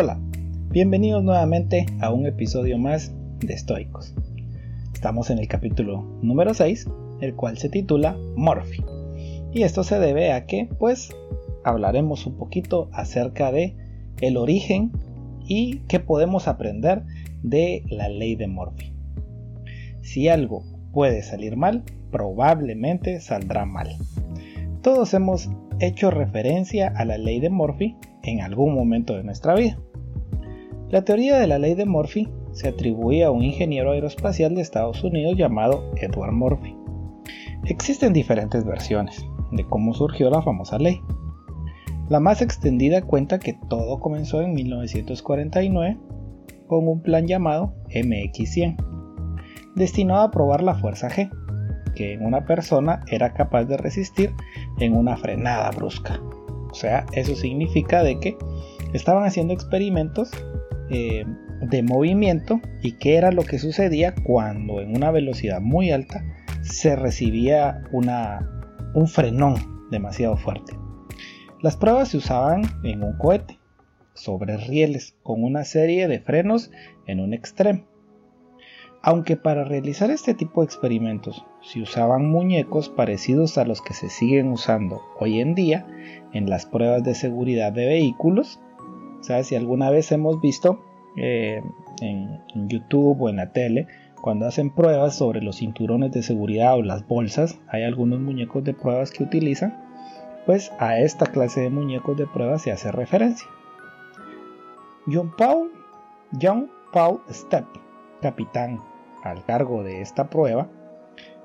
Hola, bienvenidos nuevamente a un episodio más de Estoicos. Estamos en el capítulo número 6, el cual se titula Morphy. Y esto se debe a que, pues, hablaremos un poquito acerca de el origen y qué podemos aprender de la ley de Morphy. Si algo puede salir mal, probablemente saldrá mal. Todos hemos hecho referencia a la ley de Morphy en algún momento de nuestra vida. La teoría de la ley de Murphy se atribuye a un ingeniero aeroespacial de Estados Unidos llamado Edward Murphy. Existen diferentes versiones de cómo surgió la famosa ley. La más extendida cuenta que todo comenzó en 1949 con un plan llamado MX100, destinado a probar la fuerza G, que en una persona era capaz de resistir en una frenada brusca. O sea, eso significa de que estaban haciendo experimentos eh, de movimiento y qué era lo que sucedía cuando en una velocidad muy alta se recibía una, un frenón demasiado fuerte. Las pruebas se usaban en un cohete, sobre rieles, con una serie de frenos en un extremo. Aunque para realizar este tipo de experimentos se usaban muñecos parecidos a los que se siguen usando hoy en día en las pruebas de seguridad de vehículos, sea, si alguna vez hemos visto eh, en, YouTube o en la tele, cuando hacen pruebas sobre los cinturones de seguridad o las bolsas, hay algunos muñecos de pruebas que utilizan, pues a esta clase de muñecos de pruebas se hace referencia. John Paul, John Paul Stepp, capitán al cargo de esta prueba,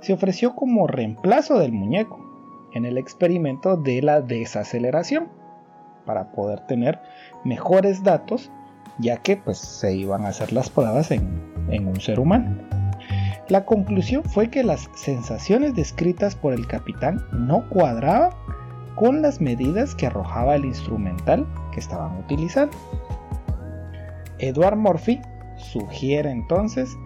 se ofreció como reemplazo del muñeco en el experimento de la desaceleración para poder tener mejores datos ya que pues se iban a hacer las pruebas en, en un ser humano. La conclusión fue que las sensaciones descritas por el capitán no cuadraban con las medidas que arrojaba el instrumental que estaban utilizando. Edward Murphy sugiere entonces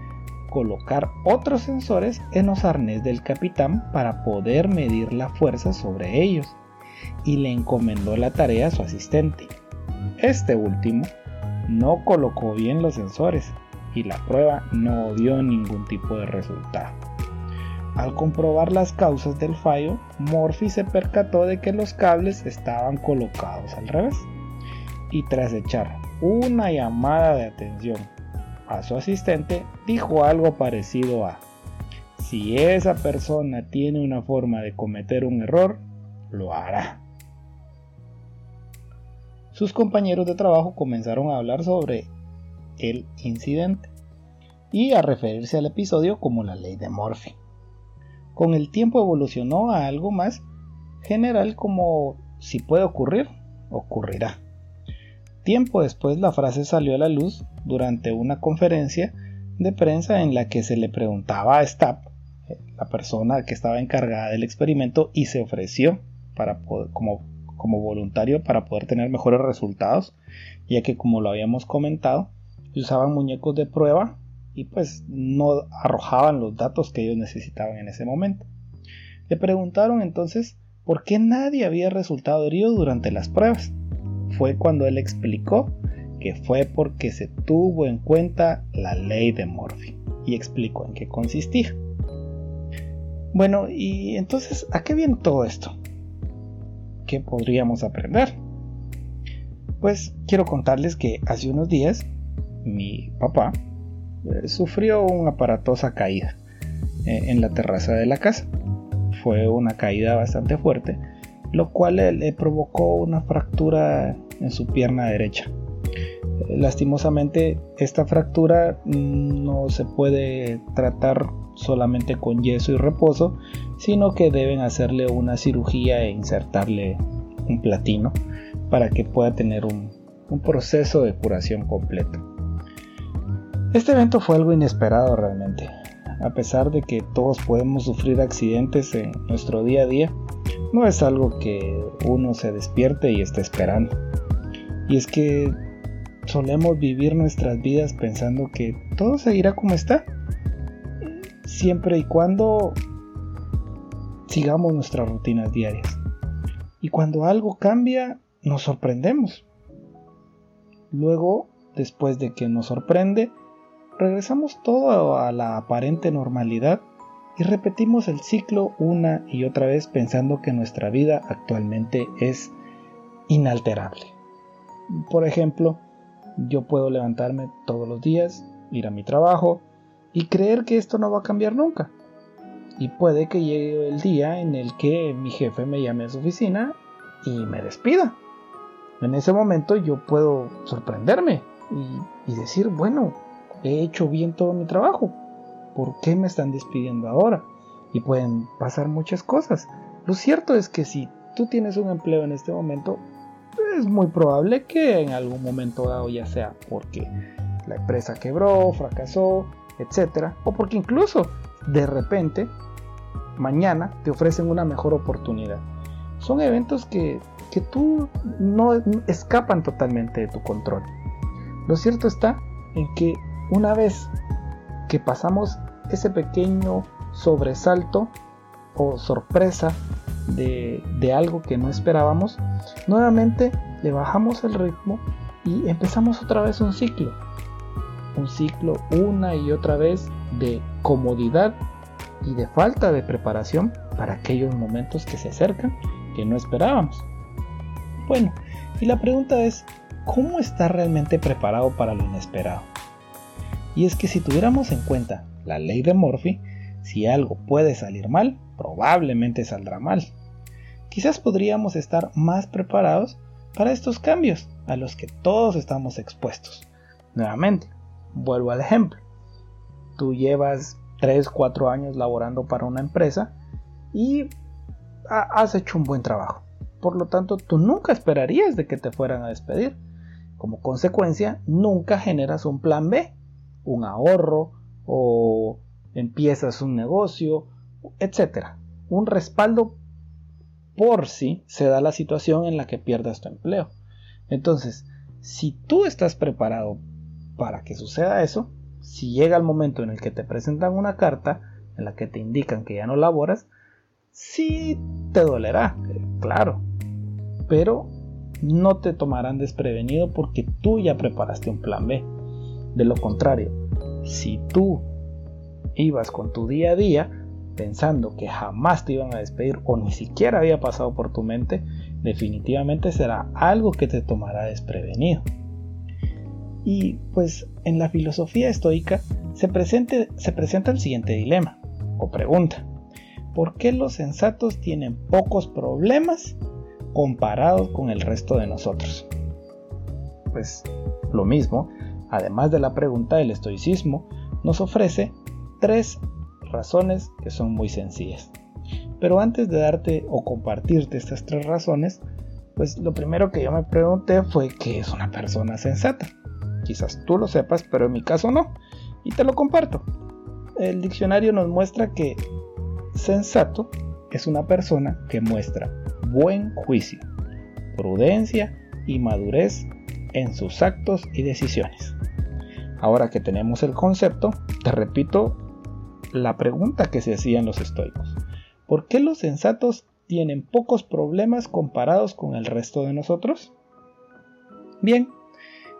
colocar otros sensores en los arnés del capitán para poder medir la fuerza sobre ellos y le encomendó la tarea a su asistente. Este último no colocó bien los sensores y la prueba no dio ningún tipo de resultado. Al comprobar las causas del fallo, Murphy se percató de que los cables estaban colocados al revés y tras echar una llamada de atención a su asistente, dijo algo parecido a, si esa persona tiene una forma de cometer un error, lo hará. Sus compañeros de trabajo comenzaron a hablar sobre el incidente y a referirse al episodio como la ley de Murphy. Con el tiempo evolucionó a algo más general como si puede ocurrir, ocurrirá. Tiempo después la frase salió a la luz durante una conferencia de prensa en la que se le preguntaba a Stapp, la persona que estaba encargada del experimento, y se ofreció para como, como voluntario para poder tener mejores resultados, ya que como lo habíamos comentado, usaban muñecos de prueba y pues no arrojaban los datos que ellos necesitaban en ese momento. Le preguntaron entonces por qué nadie había resultado herido durante las pruebas fue cuando él explicó que fue porque se tuvo en cuenta la ley de Murphy y explicó en qué consistía. Bueno, y entonces, ¿a qué viene todo esto? ¿Qué podríamos aprender? Pues quiero contarles que hace unos días mi papá eh, sufrió una aparatosa caída eh, en la terraza de la casa. Fue una caída bastante fuerte lo cual le, provocó una fractura en su pierna derecha. Lastimosamente esta fractura no se puede tratar solamente con yeso y reposo, sino que deben hacerle una cirugía e insertarle un platino para que pueda tener un, un proceso de curación completo. Este evento fue algo inesperado realmente. A pesar de que todos podemos sufrir accidentes en nuestro día a día, no es algo que uno se despierte y esté esperando. Y es que solemos vivir nuestras vidas pensando que todo seguirá como está, siempre y cuando sigamos nuestras rutinas diarias. Y cuando algo cambia, nos sorprendemos. Luego, después de que nos sorprende, regresamos todo a la aparente normalidad y repetimos el ciclo una y otra vez pensando que nuestra vida actualmente es inalterable. Por ejemplo, yo puedo levantarme todos los días, ir a mi trabajo y creer que esto no va a cambiar nunca. Y puede que llegue el día en el que mi jefe me llame a su oficina y me despida. En ese momento yo puedo sorprenderme y, decir, bueno, he hecho bien todo mi trabajo. ¿Por qué me están despidiendo ahora? Y pueden pasar muchas cosas. Lo cierto es que si tú tienes un empleo en este momento, es muy probable que en algún momento dado ya sea porque la empresa quebró, fracasó, etc. O porque incluso de repente mañana te ofrecen una mejor oportunidad. Son eventos que, que tú no escapan totalmente de tu control. Lo cierto está en que una vez que pasamos ese pequeño sobresalto o sorpresa de, de, algo que no esperábamos, nuevamente le bajamos el ritmo y empezamos otra vez un ciclo. Un ciclo una y otra vez de comodidad y de falta de preparación para aquellos momentos que se acercan que no esperábamos. Bueno, y la pregunta es, ¿cómo está realmente preparado para lo inesperado? Y es que si tuviéramos en cuenta la ley de Murphy, si algo puede salir mal, probablemente saldrá mal. Quizás podríamos estar más preparados para estos cambios a los que todos estamos expuestos. Nuevamente, vuelvo al ejemplo. Tú llevas 3, 4 años laborando para una empresa y has hecho un buen trabajo. Por lo tanto, tú nunca esperarías de que te fueran a despedir. Como consecuencia, nunca generas un plan B, un ahorro o empiezas un negocio, etc. Un respaldo por si se da la situación en la que pierdas tu empleo. Entonces, si tú estás preparado para que suceda eso, si llega el momento en el que te presentan una carta en la que te indican que ya no laboras, sí te dolerá, claro, pero no te tomarán desprevenido porque tú ya preparaste un plan B. De lo contrario, si tú ibas con tu día a día pensando que jamás te iban a despedir o ni siquiera había pasado por tu mente, definitivamente será algo que te tomará desprevenido. Y pues en la filosofía estoica se, se presenta el siguiente dilema o pregunta. ¿Por qué los sensatos tienen pocos problemas comparados con el resto de nosotros? Pues lo mismo, además de la pregunta del estoicismo, nos ofrece tres razones que son muy sencillas. Pero antes de darte o compartirte estas tres razones, pues lo primero que yo me pregunté fue qué es una persona sensata. Quizás tú lo sepas, pero en mi caso no. Y te lo comparto. El diccionario nos muestra que sensato es una persona que muestra buen juicio, prudencia y madurez en sus actos y decisiones. Ahora que tenemos el concepto, te repito la pregunta que se hacían los estoicos. ¿Por qué los sensatos tienen pocos problemas comparados con el resto de nosotros? Bien,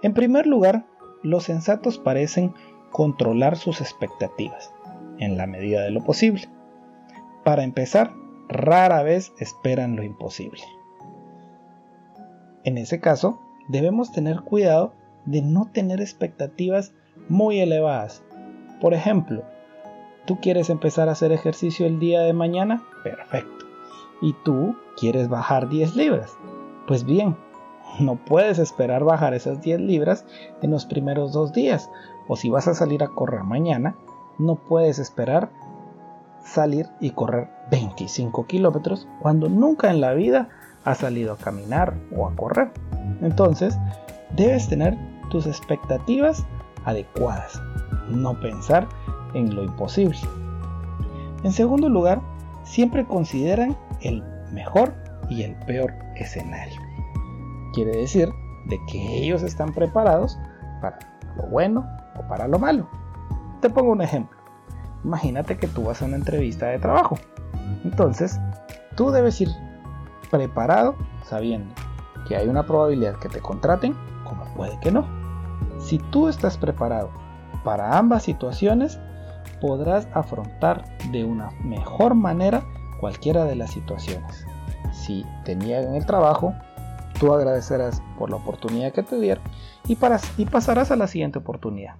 en primer lugar, los sensatos parecen controlar sus expectativas, en la medida de lo posible. Para empezar, rara vez esperan lo imposible. En ese caso, debemos tener cuidado de no tener expectativas muy elevadas. Por ejemplo, tú quieres empezar a hacer ejercicio el día de mañana, perfecto. Y tú quieres bajar 10 libras. Pues bien, no puedes esperar bajar esas 10 libras en los primeros dos días. O si vas a salir a correr mañana, no puedes esperar salir y correr 25 kilómetros cuando nunca en la vida has salido a caminar o a correr. Entonces, debes tener tus expectativas adecuadas, no pensar en lo imposible. En segundo lugar, siempre consideran el mejor y el peor escenario. Quiere decir de que ellos están preparados para lo bueno o para lo malo. Te pongo un ejemplo. Imagínate que tú vas a una entrevista de trabajo. Entonces, tú debes ir preparado sabiendo que hay una probabilidad que te contraten como puede que no. Si tú estás preparado para ambas situaciones, podrás afrontar de una mejor manera cualquiera de las situaciones. Si te niegan el trabajo, tú agradecerás por la oportunidad que te dieron y, y pasarás a la siguiente oportunidad.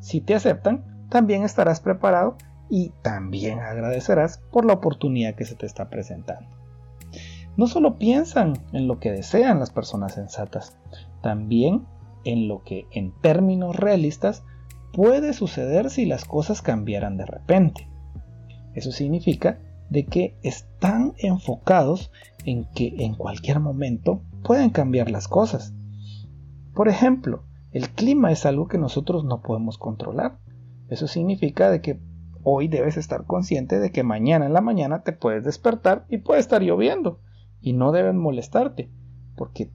Si te aceptan, también estarás preparado y también agradecerás por la oportunidad que se te está presentando. No solo piensan en lo que desean las personas sensatas, también en lo que en términos realistas puede suceder si las cosas cambiaran de repente. Eso significa de que están enfocados en que en cualquier momento pueden cambiar las cosas. Por ejemplo, el clima es algo que nosotros no podemos controlar. Eso significa de que hoy debes estar consciente de que mañana en la mañana te puedes despertar y puede estar lloviendo y no deben molestarte, porque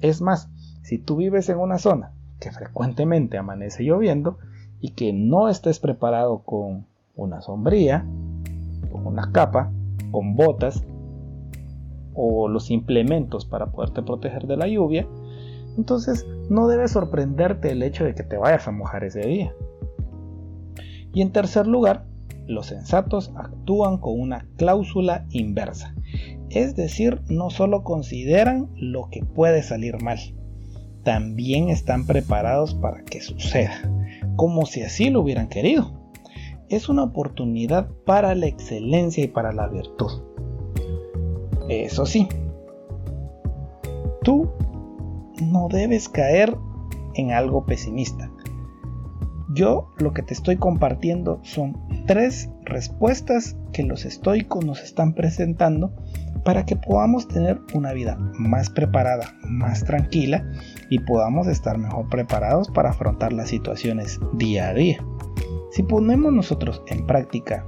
es más, si tú vives en una zona que frecuentemente amanece lloviendo y que no estés preparado con una sombría, con una capa, con botas o los implementos para poderte proteger de la lluvia, entonces no debe sorprenderte el hecho de que te vayas a mojar ese día. Y en tercer lugar, los sensatos actúan con una cláusula inversa, es decir, no solo consideran lo que puede salir mal, también están preparados para que suceda, como si así lo hubieran querido. Es una oportunidad para la excelencia y para la virtud. Eso sí, tú no debes caer en algo pesimista. Yo lo que te estoy compartiendo son tres respuestas que los estoicos nos están presentando para que podamos tener una vida más preparada, más tranquila y podamos estar mejor preparados para afrontar las situaciones día a día. Si ponemos nosotros en práctica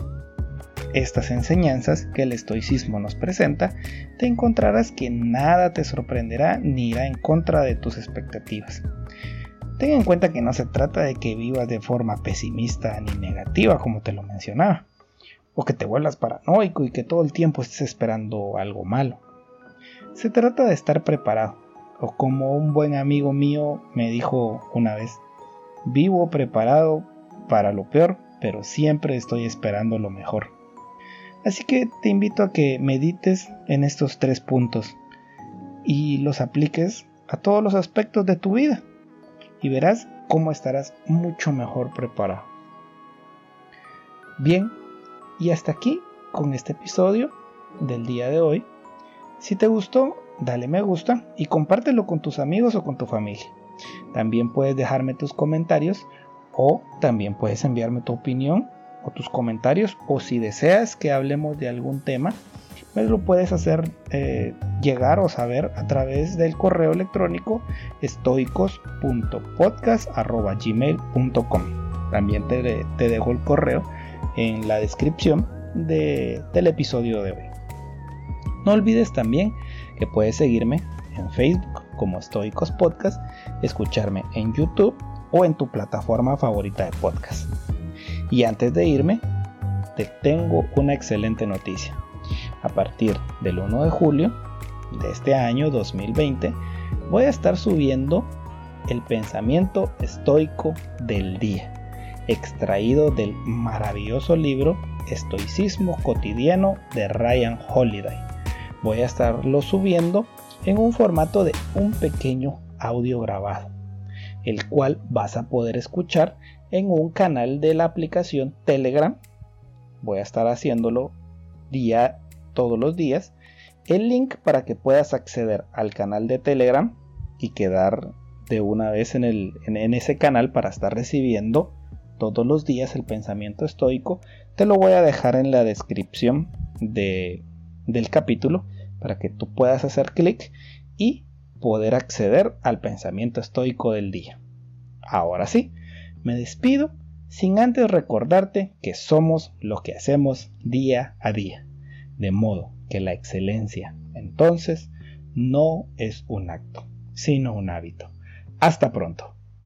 estas enseñanzas que el estoicismo nos presenta, te encontrarás que nada te sorprenderá ni irá en contra de tus expectativas. Ten en cuenta que no se trata de que vivas de forma pesimista ni negativa como te lo mencionaba, o que te vuelvas paranoico y que todo el tiempo estés esperando algo malo. Se trata de estar preparado, o como un buen amigo mío me dijo una vez, vivo preparado para lo peor, pero siempre estoy esperando lo mejor. Así que te invito a que medites en estos tres puntos y los apliques a todos los aspectos de tu vida y verás cómo estarás mucho mejor preparado. Bien, y hasta aquí con este episodio del día de hoy. Si te gustó, dale me gusta y compártelo con tus amigos o con tu familia. También puedes dejarme tus comentarios o también puedes enviarme tu opinión o tus comentarios o si deseas que hablemos de algún tema pues lo puedes hacer eh, llegar o saber a través del correo electrónico estoicos.podcast.gmail.com También te, te, dejo el correo en la descripción del episodio de hoy. No olvides también que puedes seguirme en Facebook como Estoicos Podcast, escucharme en YouTube o en tu plataforma favorita de podcast. Y antes de irme, te tengo una excelente noticia a partir del 1 de julio de este año 2020 voy a estar subiendo el pensamiento estoico del día, extraído del maravilloso libro Estoicismo cotidiano de Ryan Holiday. Voy a estarlo subiendo en un formato de un pequeño audio grabado, el cual vas a poder escuchar en un canal de la aplicación Telegram. Voy a estar haciéndolo día todos los días, el link para que puedas acceder al canal de Telegram y quedar de una vez en, el, en, ese canal para estar recibiendo todos los días el pensamiento estoico, te lo voy a dejar en la descripción de, del capítulo para que tú puedas hacer clic y poder acceder al pensamiento estoico del día. Ahora sí, me despido sin antes recordarte que somos lo que hacemos día a día de modo que la excelencia entonces no es un acto, sino un hábito. Hasta pronto.